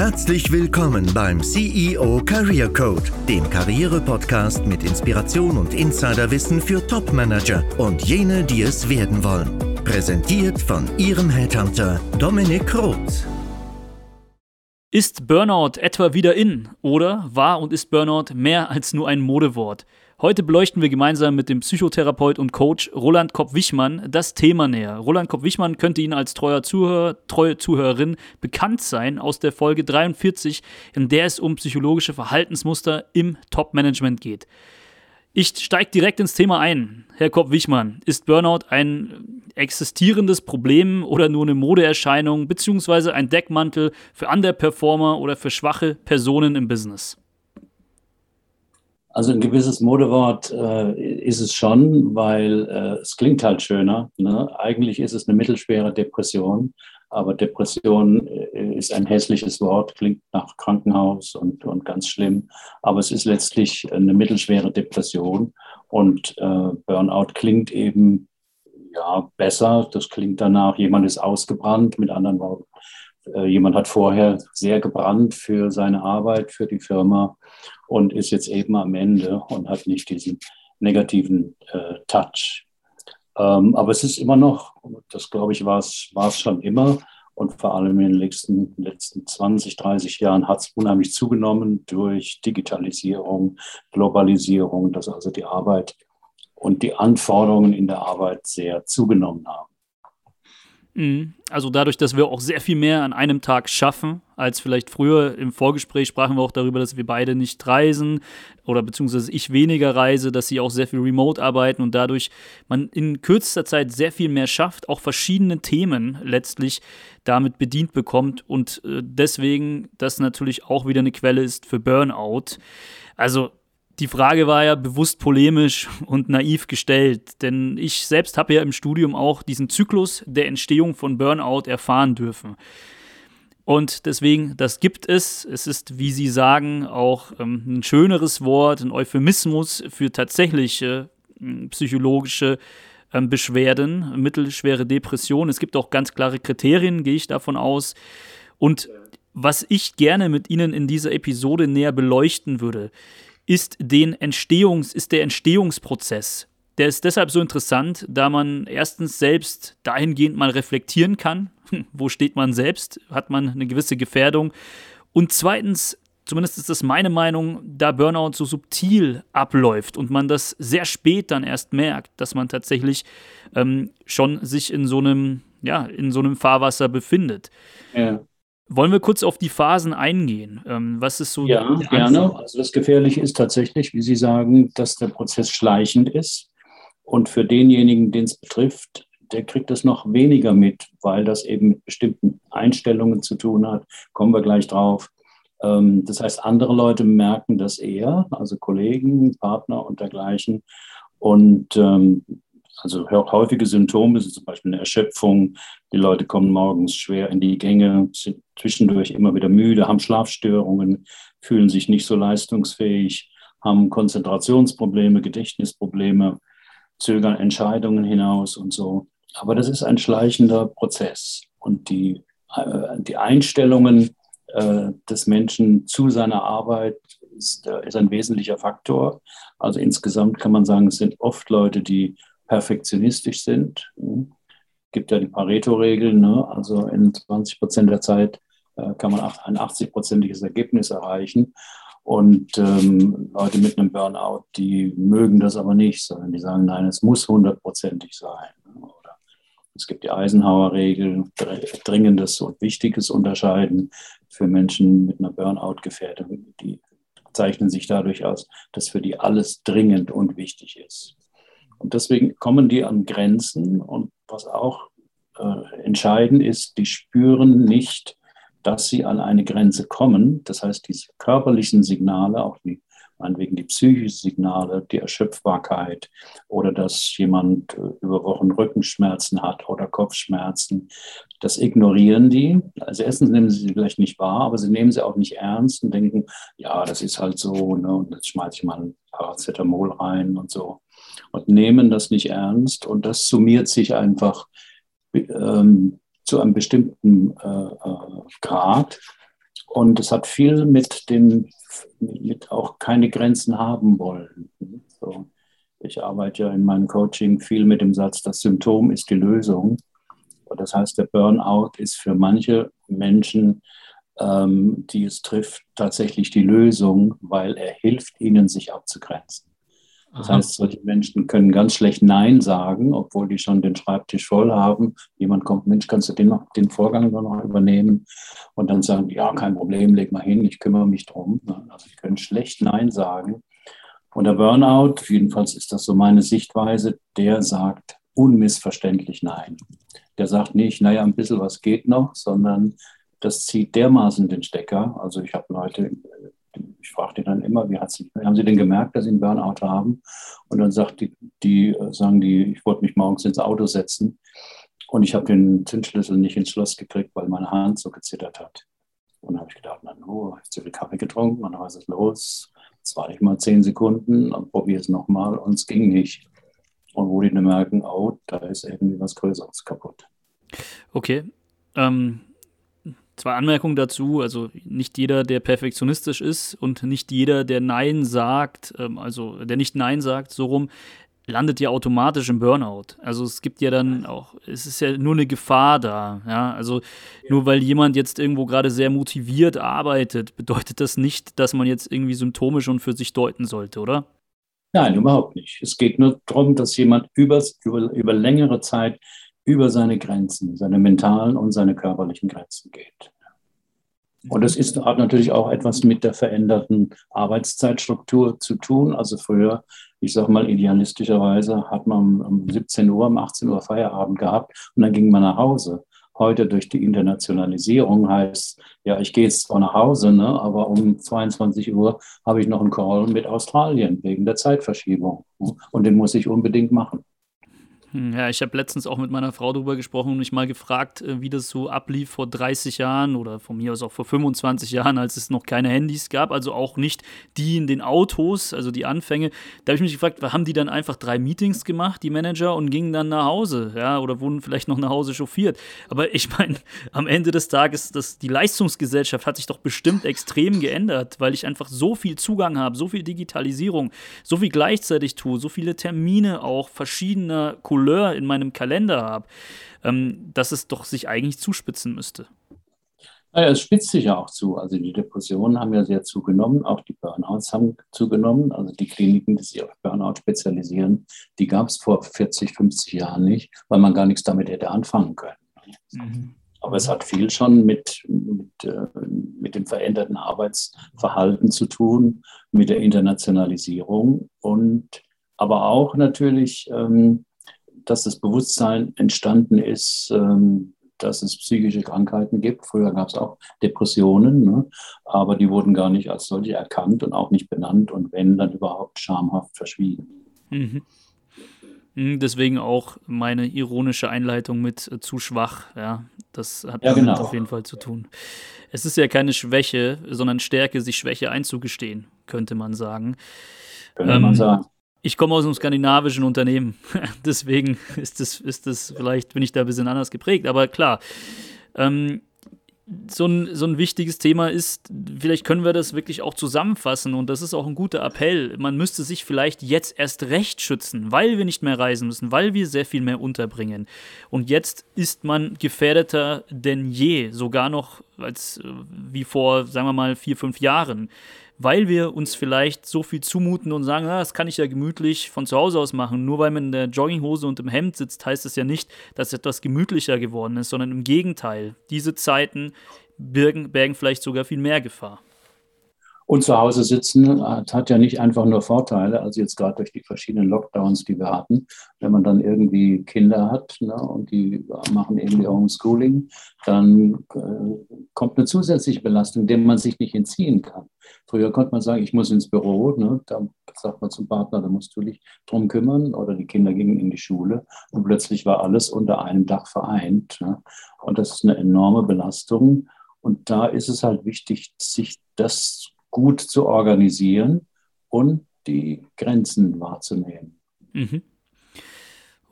Herzlich willkommen beim CEO Career Code, dem Karriere-Podcast mit Inspiration und Insiderwissen für Top-Manager und jene, die es werden wollen. Präsentiert von Ihrem Headhunter Dominik Roth. Ist Burnout etwa wieder in oder war und ist Burnout mehr als nur ein Modewort? Heute beleuchten wir gemeinsam mit dem Psychotherapeut und Coach Roland Kopp-Wichmann das Thema näher. Roland Kopp-Wichmann könnte Ihnen als treuer Zuhörer, treue Zuhörerin bekannt sein aus der Folge 43, in der es um psychologische Verhaltensmuster im Top-Management geht. Ich steige direkt ins Thema ein. Herr Kopp-Wichmann, ist Burnout ein existierendes Problem oder nur eine Modeerscheinung beziehungsweise ein Deckmantel für Underperformer oder für schwache Personen im Business? Also ein gewisses Modewort äh, ist es schon, weil äh, es klingt halt schöner. Ne? Eigentlich ist es eine mittelschwere Depression, aber Depression äh, ist ein hässliches Wort, klingt nach Krankenhaus und, und ganz schlimm. Aber es ist letztlich eine mittelschwere Depression und äh, Burnout klingt eben ja besser. Das klingt danach, jemand ist ausgebrannt, mit anderen Worten. Äh, jemand hat vorher sehr gebrannt für seine Arbeit, für die Firma und ist jetzt eben am Ende und hat nicht diesen negativen äh, Touch. Ähm, aber es ist immer noch, das glaube ich, war es schon immer. Und vor allem in den letzten, letzten 20, 30 Jahren hat es unheimlich zugenommen durch Digitalisierung, Globalisierung, dass also die Arbeit und die Anforderungen in der Arbeit sehr zugenommen haben. Mhm. Also dadurch, dass wir auch sehr viel mehr an einem Tag schaffen, als vielleicht früher im Vorgespräch sprachen wir auch darüber, dass wir beide nicht reisen oder beziehungsweise ich weniger reise, dass sie auch sehr viel remote arbeiten und dadurch man in kürzester Zeit sehr viel mehr schafft, auch verschiedene Themen letztlich damit bedient bekommt und äh, deswegen das natürlich auch wieder eine Quelle ist für Burnout. Also die Frage war ja bewusst polemisch und naiv gestellt, denn ich selbst habe ja im Studium auch diesen Zyklus der Entstehung von Burnout erfahren dürfen. Und deswegen, das gibt es. Es ist, wie Sie sagen, auch ähm, ein schöneres Wort, ein Euphemismus für tatsächliche äh, psychologische ähm, Beschwerden, mittelschwere Depression. Es gibt auch ganz klare Kriterien, gehe ich davon aus. Und was ich gerne mit Ihnen in dieser Episode näher beleuchten würde, ist, den Entstehungs, ist der Entstehungsprozess. Der ist deshalb so interessant, da man erstens selbst dahingehend mal reflektieren kann, wo steht man selbst, hat man eine gewisse Gefährdung. Und zweitens, zumindest ist das meine Meinung, da Burnout so subtil abläuft und man das sehr spät dann erst merkt, dass man tatsächlich ähm, schon sich in so einem, ja, in so einem Fahrwasser befindet. Ja. Wollen wir kurz auf die Phasen eingehen? Ähm, was ist so? Ja, gerne. Also das Gefährliche ist tatsächlich, wie Sie sagen, dass der Prozess schleichend ist. Und für denjenigen, den es betrifft, der kriegt das noch weniger mit, weil das eben mit bestimmten Einstellungen zu tun hat. Kommen wir gleich drauf. Ähm, das heißt, andere Leute merken das eher, also Kollegen, Partner und dergleichen. Und ähm, also häufige Symptome sind zum Beispiel eine Erschöpfung. Die Leute kommen morgens schwer in die Gänge, sind zwischendurch immer wieder müde, haben Schlafstörungen, fühlen sich nicht so leistungsfähig, haben Konzentrationsprobleme, Gedächtnisprobleme, zögern Entscheidungen hinaus und so. Aber das ist ein schleichender Prozess. Und die, äh, die Einstellungen äh, des Menschen zu seiner Arbeit ist, äh, ist ein wesentlicher Faktor. Also insgesamt kann man sagen, es sind oft Leute, die perfektionistisch sind. Hm. Gibt ja die Pareto-Regel, ne? also in 20 Prozent der Zeit äh, kann man ein 80-prozentiges Ergebnis erreichen. Und ähm, Leute mit einem Burnout, die mögen das aber nicht, sondern die sagen, nein, es muss hundertprozentig sein. Oder es gibt die Eisenhower-Regel, Dringendes und Wichtiges unterscheiden für Menschen mit einer Burnout-Gefährdung. Die zeichnen sich dadurch aus, dass für die alles dringend und wichtig ist. Und deswegen kommen die an Grenzen. Und was auch äh, entscheidend ist, die spüren nicht, dass sie an eine Grenze kommen. Das heißt, diese körperlichen Signale, auch die, meinetwegen die psychischen Signale, die Erschöpfbarkeit oder dass jemand äh, über Wochen Rückenschmerzen hat oder Kopfschmerzen, das ignorieren die. Also erstens nehmen sie sie vielleicht nicht wahr, aber sie nehmen sie auch nicht ernst und denken, ja, das ist halt so, ne, und jetzt schmeiße ich mal ein Paracetamol rein und so und nehmen das nicht ernst. Und das summiert sich einfach ähm, zu einem bestimmten äh, äh, Grad. Und es hat viel mit dem, mit auch keine Grenzen haben wollen. So. Ich arbeite ja in meinem Coaching viel mit dem Satz, das Symptom ist die Lösung. Das heißt, der Burnout ist für manche Menschen, ähm, die es trifft, tatsächlich die Lösung, weil er hilft ihnen, sich abzugrenzen. Das Aha. heißt, solche Menschen können ganz schlecht Nein sagen, obwohl die schon den Schreibtisch voll haben. Jemand kommt, Mensch, kannst du den, noch, den Vorgang noch übernehmen? Und dann sagen, ja, kein Problem, leg mal hin, ich kümmere mich drum. Also die können schlecht Nein sagen. Und der Burnout, jedenfalls ist das so meine Sichtweise, der sagt unmissverständlich Nein. Der sagt nicht, naja, ein bisschen was geht noch, sondern das zieht dermaßen den Stecker. Also ich habe Leute, ich frage die dann immer, wie hat sie, haben sie denn gemerkt, dass sie einen Burnout haben? Und dann sagt die, die sagen die, ich wollte mich morgens ins Auto setzen und ich habe den Zündschlüssel nicht ins Schloss gekriegt, weil meine Hand so gezittert hat. Und dann habe ich gedacht, na no, ich zu viel Kaffee getrunken und dann was ist los? Jetzt warte ich mal zehn Sekunden und probiere es nochmal und es ging nicht. Und wo die dann merken, oh, da ist irgendwie was Größeres kaputt. Okay. Ähm, zwei Anmerkungen dazu. Also nicht jeder, der perfektionistisch ist und nicht jeder, der Nein sagt, ähm, also der nicht Nein sagt, so rum, landet ja automatisch im Burnout. Also es gibt ja dann auch, es ist ja nur eine Gefahr da. Ja? Also nur weil jemand jetzt irgendwo gerade sehr motiviert arbeitet, bedeutet das nicht, dass man jetzt irgendwie Symptome schon für sich deuten sollte, oder? Nein, überhaupt nicht. Es geht nur darum, dass jemand über, über, über längere Zeit über seine Grenzen, seine mentalen und seine körperlichen Grenzen geht. Und das ist, hat natürlich auch etwas mit der veränderten Arbeitszeitstruktur zu tun. Also früher, ich sage mal idealistischerweise, hat man um 17 Uhr, um 18 Uhr Feierabend gehabt und dann ging man nach Hause. Heute durch die Internationalisierung heißt, ja, ich gehe jetzt zwar nach Hause, ne, aber um 22 Uhr habe ich noch einen Call mit Australien wegen der Zeitverschiebung. Und den muss ich unbedingt machen. Ja, ich habe letztens auch mit meiner Frau darüber gesprochen und mich mal gefragt, äh, wie das so ablief vor 30 Jahren oder von mir aus auch vor 25 Jahren, als es noch keine Handys gab, also auch nicht die in den Autos, also die Anfänge. Da habe ich mich gefragt, haben die dann einfach drei Meetings gemacht, die Manager, und gingen dann nach Hause, ja, oder wurden vielleicht noch nach Hause chauffiert. Aber ich meine, am Ende des Tages, das, die Leistungsgesellschaft hat sich doch bestimmt extrem geändert, weil ich einfach so viel Zugang habe, so viel Digitalisierung, so viel gleichzeitig tue, so viele Termine auch verschiedener Kollegen Couleur in meinem Kalender habe, ähm, dass es doch sich eigentlich zuspitzen müsste. Naja, es spitzt sich ja auch zu. Also die Depressionen haben ja sehr zugenommen, auch die Burnouts haben zugenommen. Also die Kliniken, die sich auf Burnout spezialisieren, die gab es vor 40, 50 Jahren nicht, weil man gar nichts damit hätte anfangen können. Mhm. Aber es hat viel schon mit, mit, äh, mit dem veränderten Arbeitsverhalten zu tun, mit der Internationalisierung und aber auch natürlich ähm, dass das Bewusstsein entstanden ist, ähm, dass es psychische Krankheiten gibt. Früher gab es auch Depressionen, ne? aber die wurden gar nicht als solche erkannt und auch nicht benannt und wenn, dann überhaupt schamhaft verschwiegen. Mhm. mhm deswegen auch meine ironische Einleitung mit äh, zu schwach. Ja, das hat ja, genau. auf jeden Fall zu tun. Es ist ja keine Schwäche, sondern Stärke, sich Schwäche einzugestehen, könnte man sagen. Könnte ähm, man sagen. Ich komme aus einem skandinavischen Unternehmen, deswegen ist das, ist das, vielleicht bin ich da ein bisschen anders geprägt, aber klar. Ähm, so ein, so ein wichtiges Thema ist, vielleicht können wir das wirklich auch zusammenfassen und das ist auch ein guter Appell. Man müsste sich vielleicht jetzt erst recht schützen, weil wir nicht mehr reisen müssen, weil wir sehr viel mehr unterbringen. Und jetzt ist man gefährdeter denn je, sogar noch als äh, wie vor, sagen wir mal, vier, fünf Jahren weil wir uns vielleicht so viel zumuten und sagen, ah, das kann ich ja gemütlich von zu Hause aus machen. Nur weil man in der Jogginghose und im Hemd sitzt, heißt es ja nicht, dass etwas gemütlicher geworden ist, sondern im Gegenteil. Diese Zeiten bergen, bergen vielleicht sogar viel mehr Gefahr. Und zu Hause sitzen hat ja nicht einfach nur Vorteile, also jetzt gerade durch die verschiedenen Lockdowns, die wir hatten. Wenn man dann irgendwie Kinder hat ne, und die machen irgendwie Homeschooling, dann äh, kommt eine zusätzliche Belastung, der man sich nicht entziehen kann. Früher konnte man sagen, ich muss ins Büro, ne, da sagt man zum Partner, da musst du dich drum kümmern oder die Kinder gingen in die Schule und plötzlich war alles unter einem Dach vereint. Ne. Und das ist eine enorme Belastung. Und da ist es halt wichtig, sich das gut zu organisieren und die Grenzen wahrzunehmen. Mhm.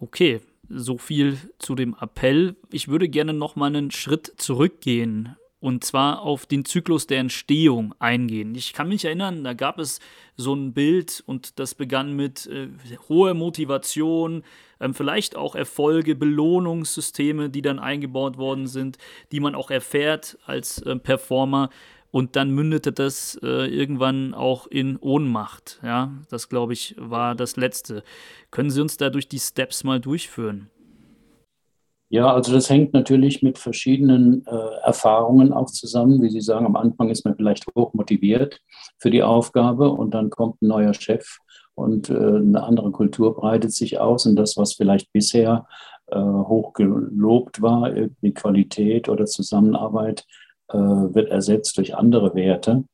Okay, so viel zu dem Appell. Ich würde gerne noch mal einen Schritt zurückgehen. und zwar auf den Zyklus der Entstehung eingehen. Ich kann mich erinnern, da gab es so ein Bild und das begann mit äh, hoher Motivation, ähm, vielleicht auch Erfolge, Belohnungssysteme, die dann eingebaut worden sind, die man auch erfährt als äh, Performer. Und dann mündete das äh, irgendwann auch in Ohnmacht. Ja, das glaube ich war das Letzte. Können Sie uns da durch die Steps mal durchführen? Ja, also das hängt natürlich mit verschiedenen äh, Erfahrungen auch zusammen. Wie Sie sagen, am Anfang ist man vielleicht hoch motiviert für die Aufgabe und dann kommt ein neuer Chef und äh, eine andere Kultur breitet sich aus und das, was vielleicht bisher äh, hoch gelobt war, irgendwie Qualität oder Zusammenarbeit, wird ersetzt durch andere Werte.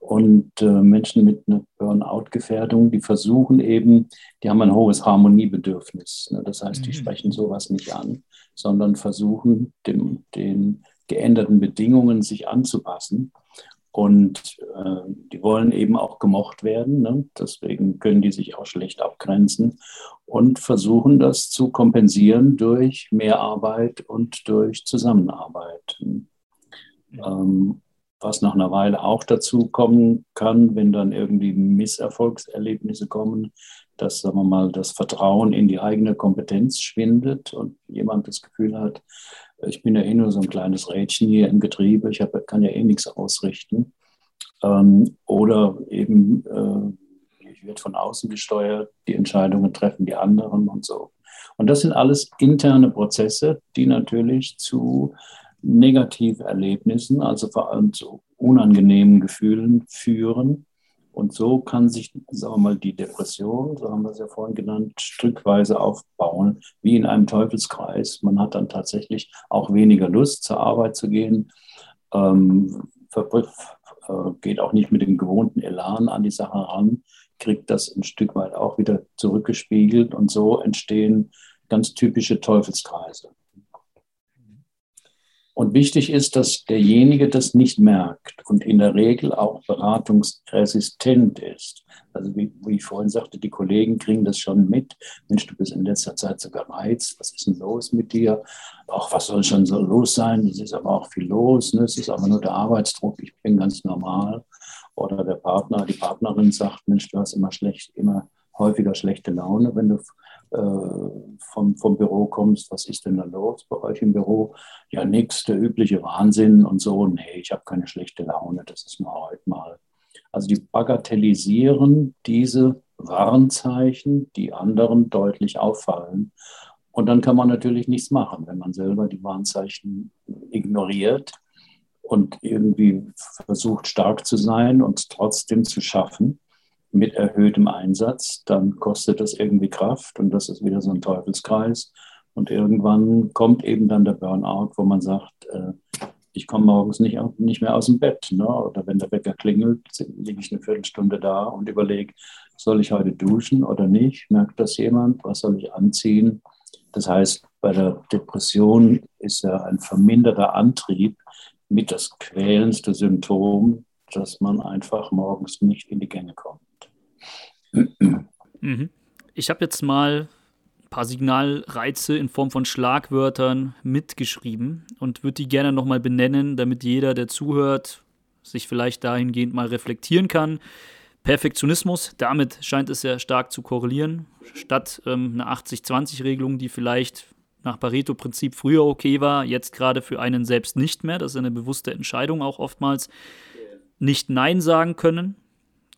Und äh, Menschen mit einer Burnout-Gefährdung, die versuchen eben, die haben ein hohes Harmoniebedürfnis. Ne? Das heißt, die mhm. sprechen sowas nicht an, sondern versuchen, dem, den geänderten Bedingungen sich anzupassen. Und äh, die wollen eben auch gemocht werden. Ne? Deswegen können die sich auch schlecht abgrenzen und versuchen das zu kompensieren durch Mehrarbeit und durch Zusammenarbeit. Ähm, was nach einer Weile auch dazu kommen kann, wenn dann irgendwie Misserfolgserlebnisse kommen, dass, sagen wir mal, das Vertrauen in die eigene Kompetenz schwindet und jemand das Gefühl hat, ich bin ja eh nur so ein kleines Rädchen hier im Getriebe, ich hab, kann ja eh nichts ausrichten. Ähm, oder eben, äh, ich werde von außen gesteuert, die Entscheidungen treffen die anderen und so. Und das sind alles interne Prozesse, die natürlich zu Negativerlebnissen, also vor allem zu unangenehmen Gefühlen führen. Und so kann sich, sagen wir mal, die Depression, so haben wir es ja vorhin genannt, stückweise aufbauen, wie in einem Teufelskreis. Man hat dann tatsächlich auch weniger Lust, zur Arbeit zu gehen, ähm, äh, geht auch nicht mit dem gewohnten Elan an die Sache ran, kriegt das ein Stück weit auch wieder zurückgespiegelt und so entstehen ganz typische Teufelskreise. Und wichtig ist, dass derjenige das nicht merkt und in der Regel auch beratungsresistent ist. Also wie, wie, ich vorhin sagte, die Kollegen kriegen das schon mit. Mensch, du bist in letzter Zeit so gereizt. Was ist denn los mit dir? Ach, was soll schon so los sein? Es ist aber auch viel los. Ne? Es ist aber nur der Arbeitsdruck. Ich bin ganz normal. Oder der Partner, die Partnerin sagt, Mensch, du hast immer schlecht, immer häufiger schlechte Laune, wenn du äh, vom, vom Büro kommst, was ist denn da los bei euch im Büro? Ja, nichts, der übliche Wahnsinn und so. Nee, ich habe keine schlechte Laune, das ist nur heute mal. Also die bagatellisieren diese Warnzeichen, die anderen deutlich auffallen. Und dann kann man natürlich nichts machen, wenn man selber die Warnzeichen ignoriert und irgendwie versucht stark zu sein und trotzdem zu schaffen mit erhöhtem Einsatz, dann kostet das irgendwie Kraft und das ist wieder so ein Teufelskreis. Und irgendwann kommt eben dann der Burnout, wo man sagt, äh, ich komme morgens nicht, nicht mehr aus dem Bett. Ne? Oder wenn der Wecker klingelt, liege ich eine Viertelstunde da und überlege, soll ich heute duschen oder nicht? Merkt das jemand? Was soll ich anziehen? Das heißt, bei der Depression ist ja ein verminderter Antrieb mit das quälendste Symptom, dass man einfach morgens nicht in die Gänge kommt. Mhm. Ich habe jetzt mal ein paar Signalreize in Form von Schlagwörtern mitgeschrieben und würde die gerne nochmal benennen, damit jeder, der zuhört, sich vielleicht dahingehend mal reflektieren kann. Perfektionismus, damit scheint es sehr stark zu korrelieren. Statt ähm, eine 80-20-Regelung, die vielleicht nach Pareto-Prinzip früher okay war, jetzt gerade für einen selbst nicht mehr. Das ist eine bewusste Entscheidung auch oftmals. Nicht Nein sagen können.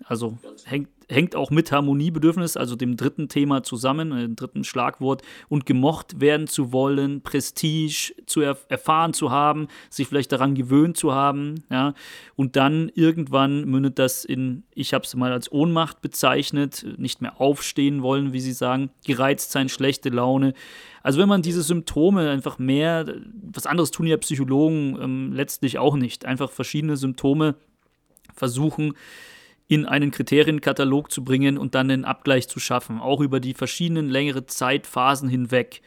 Also hängt hängt auch mit Harmoniebedürfnis, also dem dritten Thema zusammen, äh, dem dritten Schlagwort, und gemocht werden zu wollen, Prestige zu er erfahren zu haben, sich vielleicht daran gewöhnt zu haben, ja, und dann irgendwann mündet das in, ich habe es mal als Ohnmacht bezeichnet, nicht mehr aufstehen wollen, wie Sie sagen, gereizt sein, schlechte Laune. Also wenn man diese Symptome einfach mehr, was anderes tun ja Psychologen ähm, letztlich auch nicht, einfach verschiedene Symptome versuchen, in einen Kriterienkatalog zu bringen und dann einen Abgleich zu schaffen, auch über die verschiedenen längere Zeitphasen hinweg.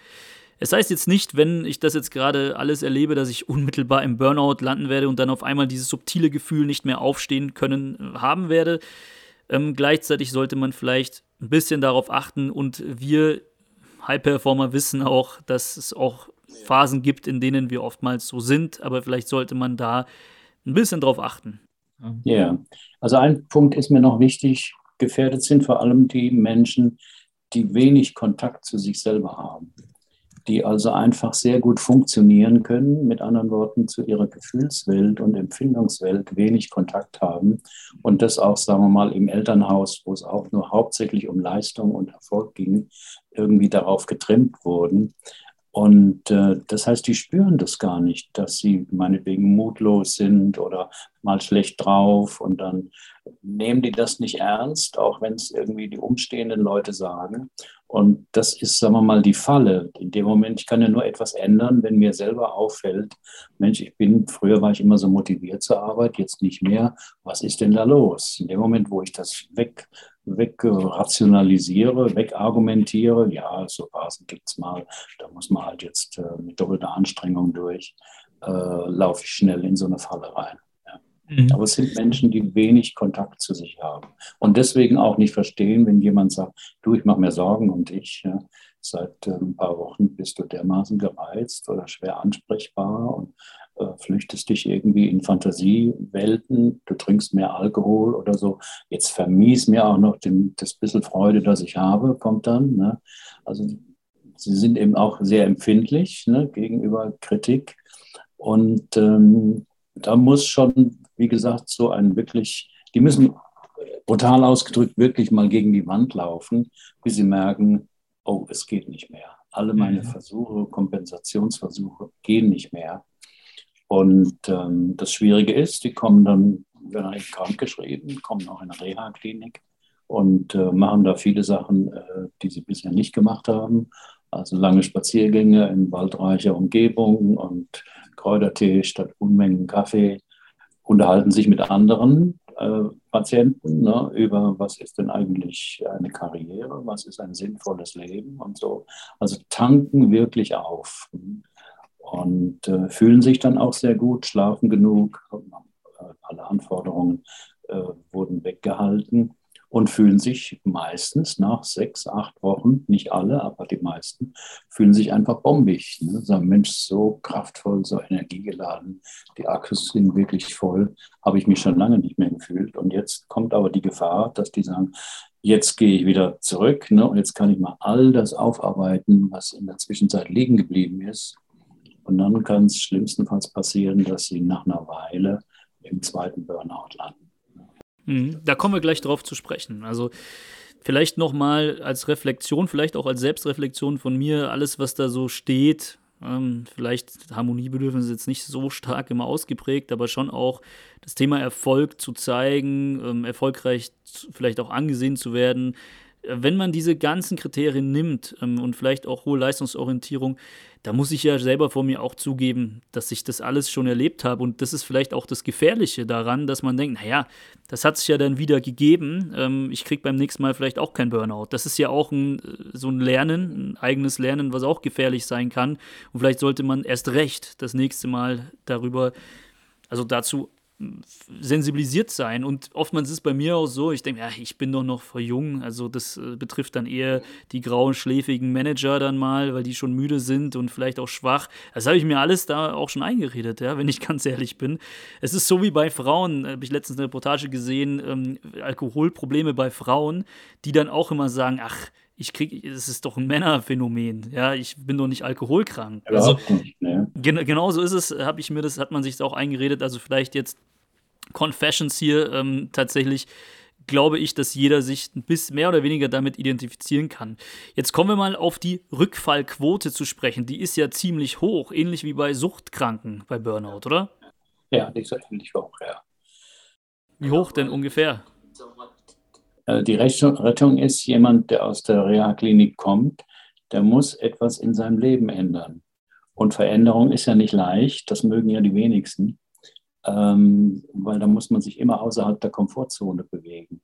Es heißt jetzt nicht, wenn ich das jetzt gerade alles erlebe, dass ich unmittelbar im Burnout landen werde und dann auf einmal dieses subtile Gefühl nicht mehr aufstehen können äh, haben werde. Ähm, gleichzeitig sollte man vielleicht ein bisschen darauf achten und wir High Performer wissen auch, dass es auch Phasen gibt, in denen wir oftmals so sind, aber vielleicht sollte man da ein bisschen drauf achten. Ja, also ein Punkt ist mir noch wichtig, gefährdet sind vor allem die Menschen, die wenig Kontakt zu sich selber haben die also einfach sehr gut funktionieren können, mit anderen Worten zu ihrer Gefühlswelt und Empfindungswelt wenig Kontakt haben und das auch, sagen wir mal, im Elternhaus, wo es auch nur hauptsächlich um Leistung und Erfolg ging, irgendwie darauf getrimmt wurden. Und äh, das heißt, die spüren das gar nicht, dass sie meinetwegen mutlos sind oder mal schlecht drauf und dann nehmen die das nicht ernst, auch wenn es irgendwie die umstehenden Leute sagen. Und das ist, sagen wir mal, die Falle. In dem Moment, ich kann ja nur etwas ändern, wenn mir selber auffällt, Mensch, ich bin, früher war ich immer so motiviert zur Arbeit, jetzt nicht mehr. Was ist denn da los? In dem Moment, wo ich das weg, weg rationalisiere, wegargumentiere, ja, so Phasen gibt es mal, da muss man halt jetzt äh, mit doppelter Anstrengung durch, äh, laufe ich schnell in so eine Falle rein. Mhm. Aber es sind Menschen, die wenig Kontakt zu sich haben und deswegen auch nicht verstehen, wenn jemand sagt, du, ich mache mir Sorgen um dich. Ja. Seit äh, ein paar Wochen bist du dermaßen gereizt oder schwer ansprechbar und flüchtest dich irgendwie in Fantasiewelten, du trinkst mehr Alkohol oder so. Jetzt vermies mir auch noch den, das bisschen Freude, das ich habe, kommt dann. Ne? Also sie sind eben auch sehr empfindlich ne, gegenüber Kritik. Und ähm, da muss schon wie gesagt, so ein wirklich, die müssen brutal ausgedrückt wirklich mal gegen die Wand laufen, bis sie merken, oh, es geht nicht mehr. Alle meine mhm. Versuche, Kompensationsversuche gehen nicht mehr. Und ähm, das Schwierige ist, die kommen dann, werden eigentlich krank geschrieben, kommen auch in eine Reha-Klinik und äh, machen da viele Sachen, äh, die sie bisher nicht gemacht haben. Also lange Spaziergänge in waldreicher Umgebung und Kräutertee statt Unmengen Kaffee unterhalten sich mit anderen äh, Patienten ne, über, was ist denn eigentlich eine Karriere, was ist ein sinnvolles Leben und so. Also tanken wirklich auf und äh, fühlen sich dann auch sehr gut, schlafen genug, alle Anforderungen äh, wurden weggehalten und fühlen sich meistens nach sechs, acht Wochen, nicht alle, aber die meisten, fühlen sich einfach bombig. Ne? Sagen, Mensch, so kraftvoll, so energiegeladen, die Akkus sind wirklich voll, habe ich mich schon lange nicht mehr gefühlt. Und jetzt kommt aber die Gefahr, dass die sagen, jetzt gehe ich wieder zurück ne? und jetzt kann ich mal all das aufarbeiten, was in der Zwischenzeit liegen geblieben ist. Und dann kann es schlimmstenfalls passieren, dass sie nach einer Weile im zweiten Burnout landen. Mhm. Da kommen wir gleich drauf zu sprechen. Also vielleicht nochmal als Reflexion, vielleicht auch als Selbstreflexion von mir, alles, was da so steht, ähm, vielleicht Harmoniebedürfnis jetzt nicht so stark immer ausgeprägt, aber schon auch das Thema Erfolg zu zeigen, ähm, erfolgreich vielleicht auch angesehen zu werden. Wenn man diese ganzen Kriterien nimmt ähm, und vielleicht auch hohe Leistungsorientierung, da muss ich ja selber vor mir auch zugeben, dass ich das alles schon erlebt habe. Und das ist vielleicht auch das Gefährliche daran, dass man denkt, naja, das hat sich ja dann wieder gegeben. Ähm, ich kriege beim nächsten Mal vielleicht auch kein Burnout. Das ist ja auch ein, äh, so ein Lernen, ein eigenes Lernen, was auch gefährlich sein kann. Und vielleicht sollte man erst recht das nächste Mal darüber, also dazu sensibilisiert sein. Und oftmals ist es bei mir auch so, ich denke, ja, ich bin doch noch voll jung. Also das äh, betrifft dann eher die grauen, schläfigen Manager dann mal, weil die schon müde sind und vielleicht auch schwach. Das habe ich mir alles da auch schon eingeredet, ja, wenn ich ganz ehrlich bin. Es ist so wie bei Frauen, habe ich letztens eine Reportage gesehen, ähm, Alkoholprobleme bei Frauen, die dann auch immer sagen, ach, ich kriege, es ist doch ein Männerphänomen, ja, ich bin doch nicht alkoholkrank. Also, nicht, ne? gen genau so ist es, habe ich mir das, hat man sich auch eingeredet, also vielleicht jetzt Confessions hier ähm, tatsächlich glaube ich, dass jeder sich ein bisschen mehr oder weniger damit identifizieren kann. Jetzt kommen wir mal auf die Rückfallquote zu sprechen. Die ist ja ziemlich hoch, ähnlich wie bei Suchtkranken bei Burnout, oder? Ja, die ist ähnlich hoch, ja. Wie hoch denn ungefähr? Äh, die Rettung ist jemand, der aus der Reha-Klinik kommt, der muss etwas in seinem Leben ändern. Und Veränderung ist ja nicht leicht, das mögen ja die wenigsten, ähm, weil da muss man sich immer außerhalb der Komfortzone bewegen.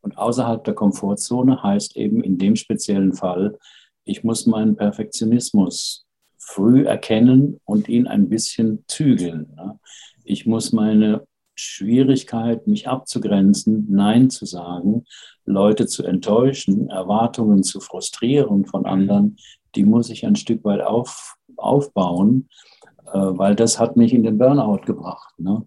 Und außerhalb der Komfortzone heißt eben in dem speziellen Fall, ich muss meinen Perfektionismus früh erkennen und ihn ein bisschen zügeln. Ne? Ich muss meine Schwierigkeit, mich abzugrenzen, Nein zu sagen, Leute zu enttäuschen, Erwartungen zu frustrieren von anderen, die muss ich ein Stück weit auf, aufbauen, äh, weil das hat mich in den Burnout gebracht. Ne?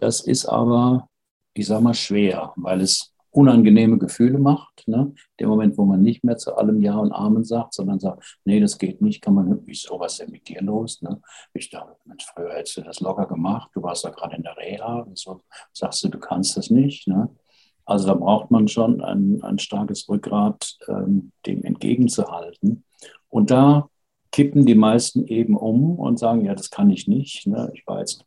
Das ist aber, ich sag mal, schwer, weil es unangenehme Gefühle macht. Ne? Der Moment, wo man nicht mehr zu allem Ja und Amen sagt, sondern sagt, nee, das geht nicht, kann man, wieso, was ist denn mit dir los? Ne? Ich dachte, früher hättest du das locker gemacht, du warst da gerade in der Reha, wieso sagst du, du kannst das nicht? Ne? Also da braucht man schon ein, ein starkes Rückgrat, ähm, dem entgegenzuhalten. Und da kippen die meisten eben um und sagen, ja, das kann ich nicht. Ne? Ich war jetzt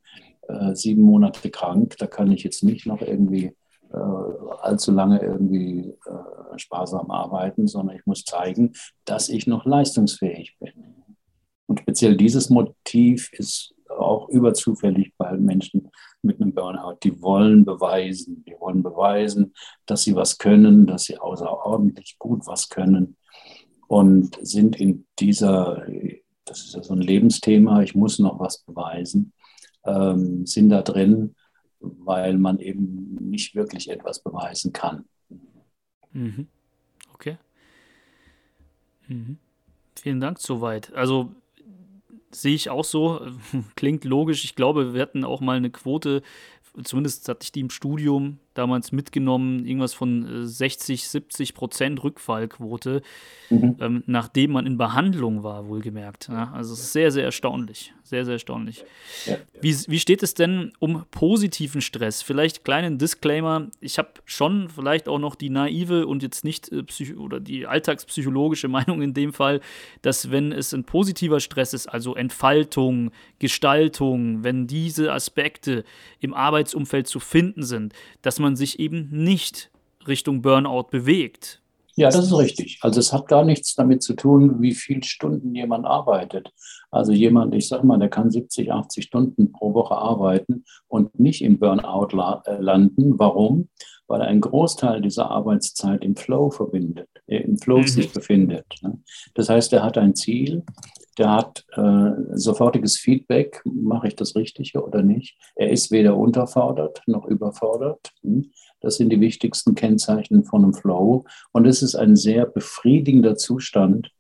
äh, sieben Monate krank, da kann ich jetzt nicht noch irgendwie allzu lange irgendwie äh, sparsam arbeiten, sondern ich muss zeigen, dass ich noch leistungsfähig bin. Und speziell dieses Motiv ist auch überzufällig bei Menschen mit einem Burnout. Die wollen beweisen, die wollen beweisen, dass sie was können, dass sie außerordentlich gut was können und sind in dieser, das ist ja so ein Lebensthema, ich muss noch was beweisen, ähm, sind da drin weil man eben nicht wirklich etwas beweisen kann. Mhm. Okay. Mhm. Vielen Dank soweit. Also sehe ich auch so, klingt logisch. Ich glaube, wir hatten auch mal eine Quote, zumindest hatte ich die im Studium damals mitgenommen, irgendwas von 60, äh, 70 Prozent Rückfallquote, mhm. ähm, nachdem man in Behandlung war, wohlgemerkt. Ja, also es ist sehr, sehr erstaunlich. Sehr, sehr erstaunlich. Ja. Wie, wie steht es denn um positiven Stress? Vielleicht kleinen Disclaimer. Ich habe schon vielleicht auch noch die naive und jetzt nicht äh, oder die alltagspsychologische Meinung in dem Fall, dass wenn es ein positiver Stress ist, also Entfaltung, Gestaltung, wenn diese Aspekte im Arbeitsumfeld zu finden sind, dass man man sich eben nicht Richtung Burnout bewegt. Ja, das ist richtig. Also es hat gar nichts damit zu tun, wie viele Stunden jemand arbeitet. Also jemand, ich sage mal, der kann 70, 80 Stunden pro Woche arbeiten und nicht im Burnout äh, landen. Warum? Weil er einen Großteil dieser Arbeitszeit im Flow verbindet, äh, im Flow mhm. sich befindet. Ne? Das heißt, er hat ein Ziel, der hat äh, sofortiges Feedback, mache ich das Richtige oder nicht. Er ist weder unterfordert noch überfordert. Hm? Das sind die wichtigsten Kennzeichen von einem Flow. Und es ist ein sehr befriedigender Zustand,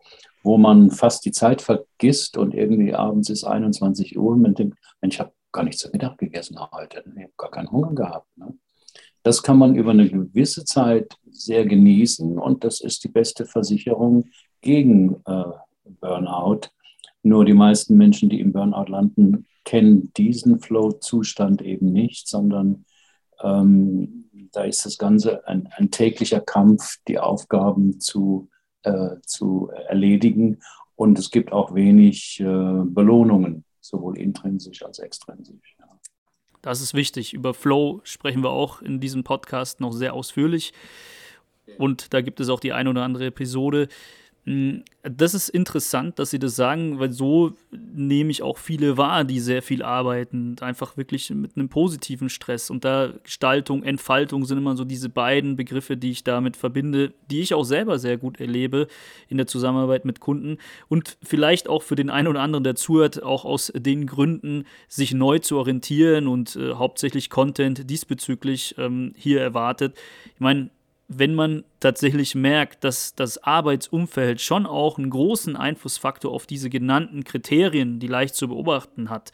wo man fast die Zeit vergisst und irgendwie abends ist 21 Uhr und man denkt, Mensch, ich habe gar nicht zu Mittag gegessen heute. Ich habe gar keinen Hunger gehabt. Ne? Das kann man über eine gewisse Zeit sehr genießen und das ist die beste Versicherung gegen äh, Burnout. Nur die meisten Menschen, die im Burnout landen, kennen diesen Flow-Zustand eben nicht, sondern ähm, da ist das Ganze ein, ein, täglicher Kampf, die Aufgaben zu, äh, zu erledigen. Und es gibt auch wenig äh, Belohnungen, sowohl intrinsisch als extrinsisch. Ja. Das ist wichtig. Über Flow sprechen wir auch in diesem Podcast noch sehr ausführlich. Und da gibt es auch die eine oder andere Episode, das ist interessant, dass Sie das sagen, weil so nehme ich auch viele wahr, die sehr viel arbeiten, einfach wirklich mit einem positiven Stress. Und da Gestaltung, Entfaltung sind immer so diese beiden Begriffe, die ich damit verbinde, die ich auch selber sehr gut erlebe in der Zusammenarbeit mit Kunden. Und vielleicht auch für den einen oder anderen, der zuhört, auch aus den Gründen, sich neu zu orientieren und äh, hauptsächlich Content diesbezüglich ähm, hier erwartet. Ich meine, wenn man tatsächlich merkt, dass das Arbeitsumfeld schon auch einen großen Einflussfaktor auf diese genannten Kriterien, die leicht zu beobachten hat,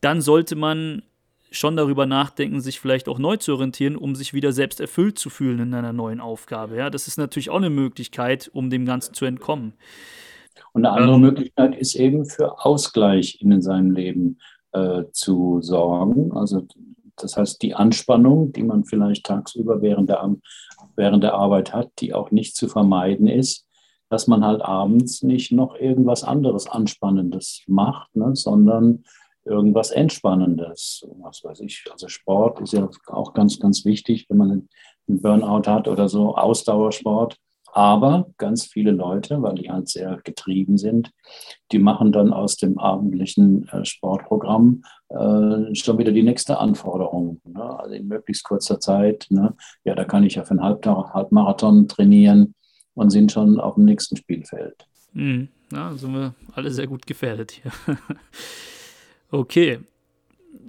dann sollte man schon darüber nachdenken, sich vielleicht auch neu zu orientieren, um sich wieder selbst erfüllt zu fühlen in einer neuen Aufgabe. Ja, das ist natürlich auch eine Möglichkeit, um dem Ganzen zu entkommen. Und eine andere ähm, Möglichkeit ist eben für Ausgleich in seinem Leben äh, zu sorgen. Also das heißt, die Anspannung, die man vielleicht tagsüber während der, während der Arbeit hat, die auch nicht zu vermeiden ist, dass man halt abends nicht noch irgendwas anderes Anspannendes macht, ne, sondern irgendwas Entspannendes. Was weiß ich. Also Sport ist ja auch ganz, ganz wichtig, wenn man einen Burnout hat oder so, Ausdauersport. Aber ganz viele Leute, weil die halt sehr getrieben sind, die machen dann aus dem abendlichen äh, Sportprogramm äh, schon wieder die nächste Anforderung. Ne? Also in möglichst kurzer Zeit. Ne? Ja, da kann ich ja für einen Halbtag, Halbmarathon trainieren und sind schon auf dem nächsten Spielfeld. Mhm. Ja, sind wir alle sehr gut gefährdet hier. okay.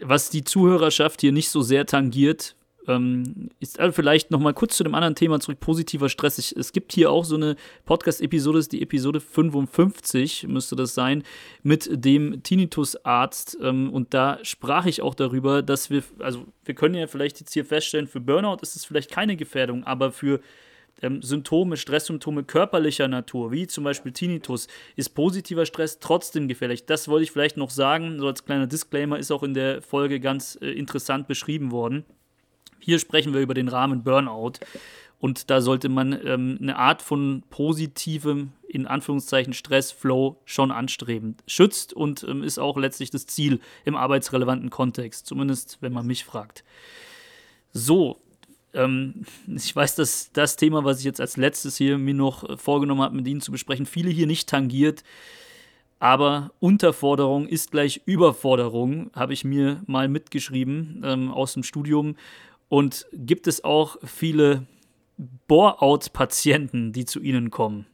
Was die Zuhörerschaft hier nicht so sehr tangiert, ähm, ist also vielleicht noch mal kurz zu dem anderen Thema zurück, positiver Stress. Ich, es gibt hier auch so eine Podcast-Episode, die Episode 55, müsste das sein, mit dem Tinnitus-Arzt. Ähm, und da sprach ich auch darüber, dass wir, also wir können ja vielleicht jetzt hier feststellen, für Burnout ist es vielleicht keine Gefährdung, aber für ähm, Symptome, Stresssymptome körperlicher Natur, wie zum Beispiel Tinnitus, ist positiver Stress trotzdem gefährlich. Das wollte ich vielleicht noch sagen, so als kleiner Disclaimer, ist auch in der Folge ganz äh, interessant beschrieben worden. Hier sprechen wir über den Rahmen Burnout. Und da sollte man ähm, eine Art von positivem, in Anführungszeichen, Stressflow schon anstreben. Schützt und ähm, ist auch letztlich das Ziel im arbeitsrelevanten Kontext, zumindest wenn man mich fragt. So, ähm, ich weiß, dass das Thema, was ich jetzt als letztes hier mir noch vorgenommen habe, mit Ihnen zu besprechen, viele hier nicht tangiert. Aber Unterforderung ist gleich Überforderung, habe ich mir mal mitgeschrieben ähm, aus dem Studium. Und gibt es auch viele Bore-out-Patienten, die zu Ihnen kommen?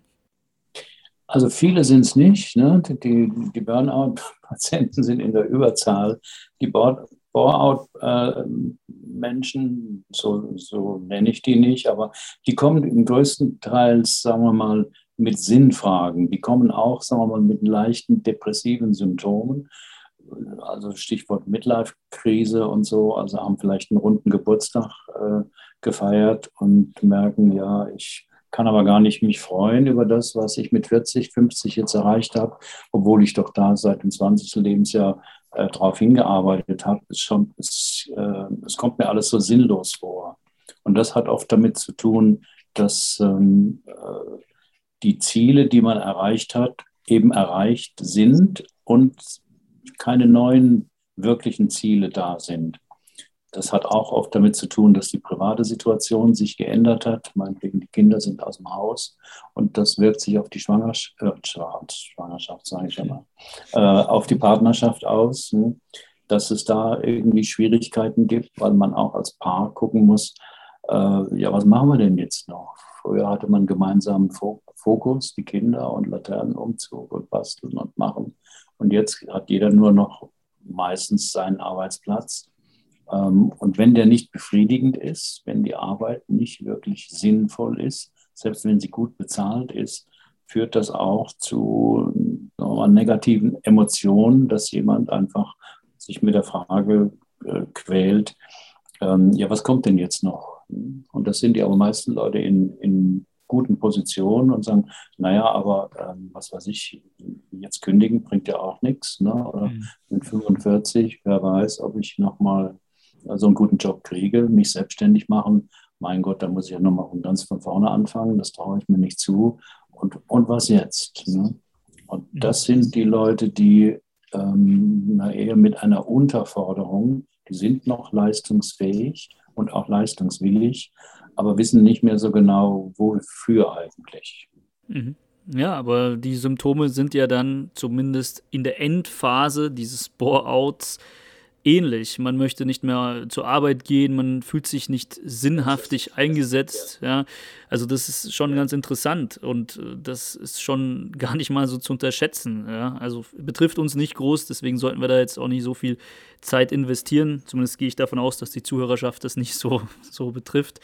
Also viele sind es nicht. Ne? Die, die Burnout-Patienten sind in der Überzahl. Die Bore-out-Menschen, so, so nenne ich die nicht, aber die kommen im größten Teil, sagen wir mal, mit Sinnfragen. Die kommen auch, sagen wir mal, mit leichten depressiven Symptomen also Stichwort Midlife-Krise und so, also haben vielleicht einen runden Geburtstag äh, gefeiert und merken, ja, ich kann aber gar nicht mich freuen über das, was ich mit 40, 50 jetzt erreicht habe, obwohl ich doch da seit dem 20. Lebensjahr äh, darauf hingearbeitet habe. Es, äh, es kommt mir alles so sinnlos vor. Und das hat oft damit zu tun, dass ähm, äh, die Ziele, die man erreicht hat, eben erreicht sind und keine neuen wirklichen Ziele da sind. Das hat auch oft damit zu tun, dass die private Situation sich geändert hat. Meinetwegen, die Kinder sind aus dem Haus und das wirkt sich auf die Schwangerschaft, äh, Schwangerschaft sage ich immer, äh, auf die Partnerschaft aus, ne? dass es da irgendwie Schwierigkeiten gibt, weil man auch als Paar gucken muss, äh, ja, was machen wir denn jetzt noch? Früher hatte man gemeinsamen Fokus, die Kinder und Laternenumzug und basteln und machen. Und jetzt hat jeder nur noch meistens seinen Arbeitsplatz. Ähm, und wenn der nicht befriedigend ist, wenn die Arbeit nicht wirklich sinnvoll ist, selbst wenn sie gut bezahlt ist, führt das auch zu negativen Emotionen, dass jemand einfach sich mit der Frage äh, quält, ähm, ja, was kommt denn jetzt noch? Und das sind die meisten Leute in, in guten Position und sagen, naja, aber ähm, was weiß ich, jetzt kündigen bringt ja auch nichts. Ne? Oder mhm. mit 45, wer weiß, ob ich nochmal so einen guten Job kriege, mich selbstständig machen. Mein Gott, da muss ich ja nochmal ganz von vorne anfangen, das traue ich mir nicht zu. Und, und was jetzt? Ne? Und mhm. das sind die Leute, die ähm, eher mit einer Unterforderung, die sind noch leistungsfähig und auch leistungswillig, aber wissen nicht mehr so genau, wofür eigentlich. Mhm. Ja, aber die Symptome sind ja dann zumindest in der Endphase dieses Bore-outs ähnlich. Man möchte nicht mehr zur Arbeit gehen, man fühlt sich nicht sinnhaftig eingesetzt. Ja. Also das ist schon ganz interessant und äh, das ist schon gar nicht mal so zu unterschätzen. Ja. Also betrifft uns nicht groß, deswegen sollten wir da jetzt auch nicht so viel Zeit investieren. Zumindest gehe ich davon aus, dass die Zuhörerschaft das nicht so, so betrifft.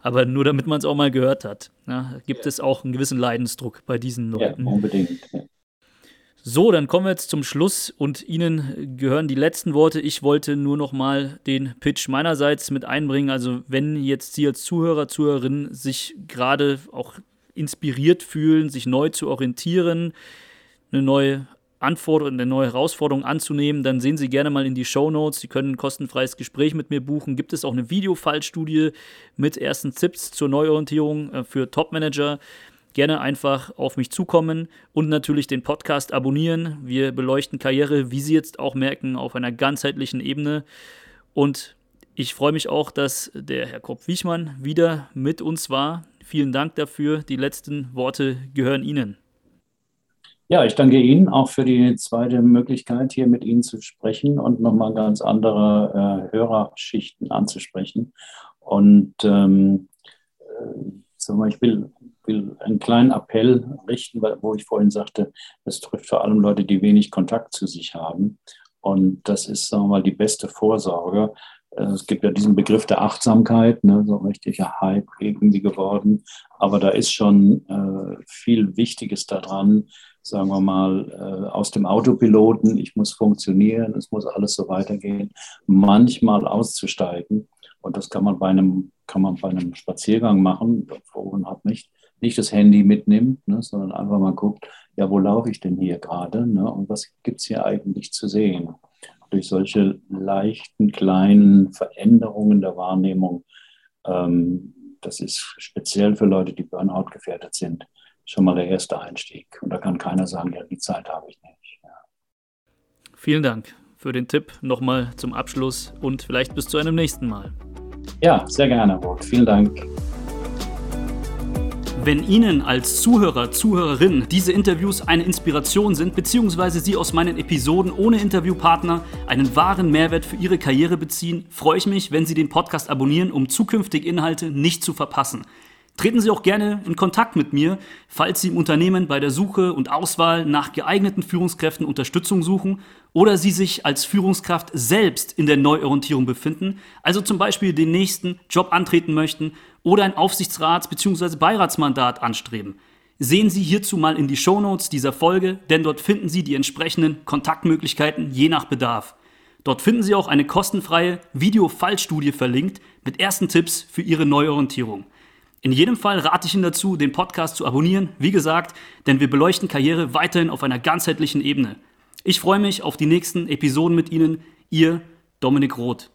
Aber nur damit man es auch mal gehört hat, ja, gibt es auch einen gewissen Leidensdruck bei diesen Leuten. Ja, unbedingt. So, dann kommen wir jetzt zum Schluss und Ihnen gehören die letzten Worte. Ich wollte nur noch mal den Pitch meinerseits mit einbringen. Also, wenn jetzt Sie als Zuhörer, Zuhörerin sich gerade auch inspiriert fühlen, sich neu zu orientieren, eine neue Anforderung, eine neue Herausforderung anzunehmen, dann sehen Sie gerne mal in die Show Notes. Sie können ein kostenfreies Gespräch mit mir buchen. Gibt es auch eine Videofallstudie mit ersten Tipps zur Neuorientierung äh, für Topmanager? Gerne einfach auf mich zukommen und natürlich den Podcast abonnieren. Wir beleuchten Karriere, wie Sie jetzt auch merken, auf einer ganzheitlichen Ebene. Und ich freue mich auch, dass der Herr Kopp-Wichmann wieder mit uns war. Vielen Dank dafür. Die letzten Worte gehören Ihnen. Ja, ich danke Ihnen auch für die zweite Möglichkeit, hier mit Ihnen zu sprechen und nochmal ganz andere äh, Hörerschichten anzusprechen. Und ähm, äh, ich will will einen kleinen Appell richten, wo ich vorhin sagte, es trifft vor allem Leute, die wenig Kontakt zu sich haben. Und das ist, sagen wir mal, die beste Vorsorge, Äh, es gibt ja diesen Begriff der Achtsamkeit, ne, so richtiger Hype irgendwie geworden. Aber da ist schon äh, viel Wichtiges daran, sagen wir mal, äh, aus dem Autopiloten, ich muss funktionieren, es muss alles so weitergehen, manchmal auszusteigen. Und das kann man bei einem, kann man bei einem Spaziergang machen, man hat nicht, nicht das Handy mitnimmt, ne, sondern einfach mal guckt, ja, wo laufe ich denn hier gerade ne, und was gibt es hier eigentlich zu sehen? Durch solche leichten, kleinen Veränderungen der Wahrnehmung, ähm, das ist speziell für Leute, die Burnout gefährdet sind, schon mal der erste Einstieg. Und da kann keiner sagen, ja, die Zeit habe ich nicht. Ja. Vielen Dank für den Tipp nochmal zum Abschluss und vielleicht bis zu einem nächsten Mal. Ja, sehr gerne, Robert. Vielen Dank. Wenn Ihnen als Zuhörer, Zuhörerin diese Interviews eine Inspiration sind, beziehungsweise Sie aus meinen Episoden ohne Interviewpartner einen wahren Mehrwert für Ihre Karriere beziehen, freue ich mich, wenn Sie den Podcast abonnieren, um zukünftige Inhalte nicht zu verpassen. Treten Sie auch gerne in Kontakt mit mir, falls Sie im Unternehmen bei der Suche und Auswahl nach geeigneten Führungskräften Unterstützung suchen oder Sie sich als Führungskraft selbst in der Neuorientierung befinden, also zum Beispiel den nächsten Job antreten möchten oder ein Aufsichtsrats- bzw. Beiratsmandat anstreben. Sehen Sie hierzu mal in die Shownotes dieser Folge, denn dort finden Sie die entsprechenden Kontaktmöglichkeiten je nach Bedarf. Dort finden Sie auch eine kostenfreie Video-Fallstudie verlinkt mit ersten Tipps für Ihre Neuorientierung. In jedem Fall rate ich Ihnen dazu, den Podcast zu abonnieren, wie gesagt, denn wir beleuchten Karriere weiterhin auf einer ganzheitlichen Ebene. Ich freue mich auf die nächsten Episoden mit Ihnen, Ihr Dominik Roth.